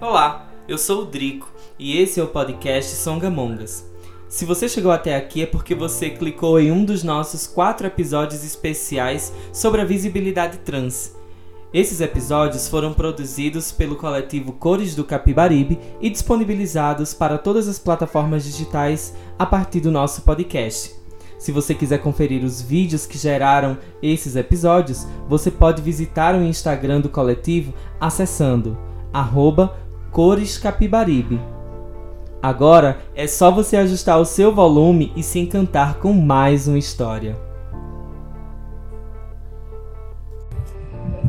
Olá, eu sou o Drico e esse é o podcast Songamongas. Se você chegou até aqui é porque você clicou em um dos nossos quatro episódios especiais sobre a visibilidade trans. Esses episódios foram produzidos pelo coletivo Cores do Capibaribe e disponibilizados para todas as plataformas digitais a partir do nosso podcast. Se você quiser conferir os vídeos que geraram esses episódios, você pode visitar o Instagram do coletivo acessando arroba Cores Capibaribe. Agora é só você ajustar o seu volume e se encantar com mais uma história.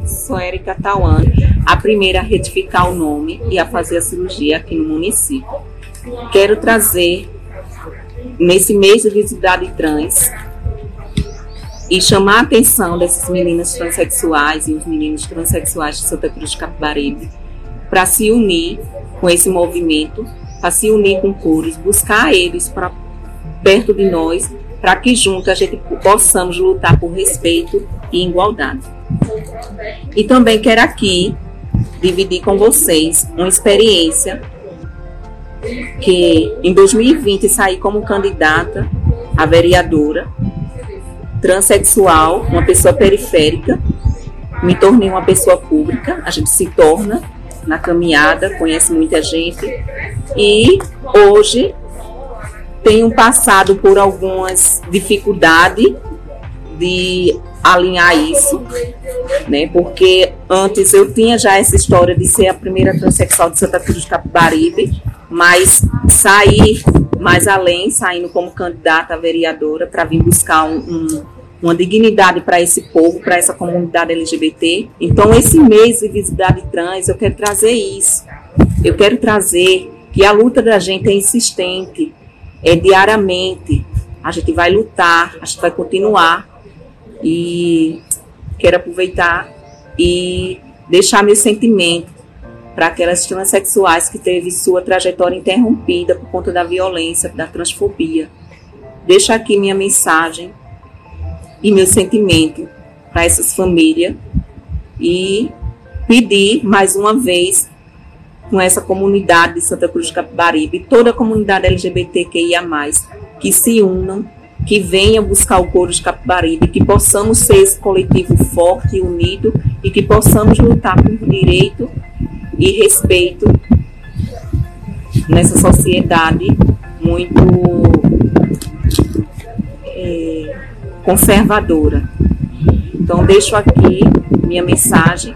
Sou Erika Tauan, a primeira a retificar o nome e a fazer a cirurgia aqui no município. Quero trazer, nesse mês de visibilidade trans, e chamar a atenção dessas meninas transexuais e os meninos transexuais de Santa Cruz de Capibaribe para se unir com esse movimento, para se unir com cores, buscar eles para perto de nós, para que juntos a gente possamos lutar por respeito e igualdade. E também quero aqui dividir com vocês uma experiência que em 2020 saí como candidata a vereadora transexual, uma pessoa periférica, me tornei uma pessoa pública, a gente se torna na caminhada, conhece muita gente e hoje tenho passado por algumas dificuldades de alinhar isso, né? Porque antes eu tinha já essa história de ser a primeira transexual de Santa Cruz de Capibaribe, mas sair mais além, saindo como candidata a vereadora para vir buscar um, um uma dignidade para esse povo, para essa comunidade LGBT. Então, esse mês de visibilidade trans, eu quero trazer isso. Eu quero trazer que a luta da gente é insistente, é diariamente. A gente vai lutar, a gente vai continuar. E quero aproveitar e deixar meu sentimento para aquelas transexuais que teve sua trajetória interrompida por conta da violência, da transfobia. Deixa aqui minha mensagem e meu sentimento para essas famílias e pedir mais uma vez com essa comunidade de Santa Cruz de Capibaribe, toda a comunidade LGBTQIA+, que se unam, que venham buscar o coro de Capibaribe, que possamos ser esse coletivo forte e unido e que possamos lutar por direito e respeito nessa sociedade muito é, conservadora. Então, deixo aqui minha mensagem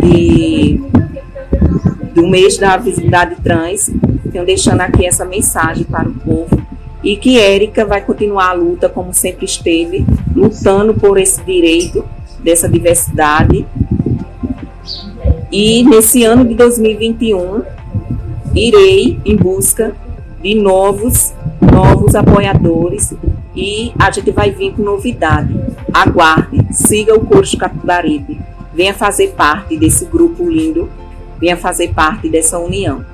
de, do mês da visibilidade trans. Então, deixando aqui essa mensagem para o povo e que Érica vai continuar a luta como sempre esteve, lutando por esse direito dessa diversidade. E nesse ano de 2021, irei em busca de novos, novos apoiadores e a gente vai vir com novidade. Aguarde, siga o curso Capibaribe, venha fazer parte desse grupo lindo, venha fazer parte dessa união.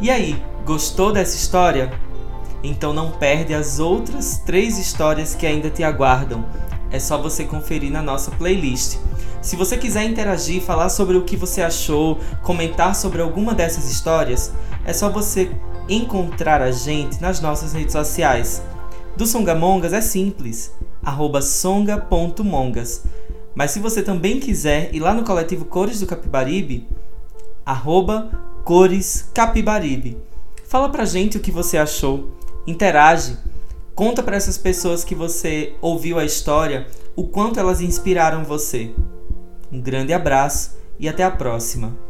E aí, gostou dessa história? Então não perde as outras três histórias que ainda te aguardam. É só você conferir na nossa playlist. Se você quiser interagir, falar sobre o que você achou, comentar sobre alguma dessas histórias, é só você encontrar a gente nas nossas redes sociais. Do Songamongas é simples, songa.mongas. Mas se você também quiser ir lá no coletivo Cores do Capibaribe, arroba Cores Capibaribe. Fala pra gente o que você achou, interage, conta para essas pessoas que você ouviu a história o quanto elas inspiraram você. Um grande abraço e até a próxima!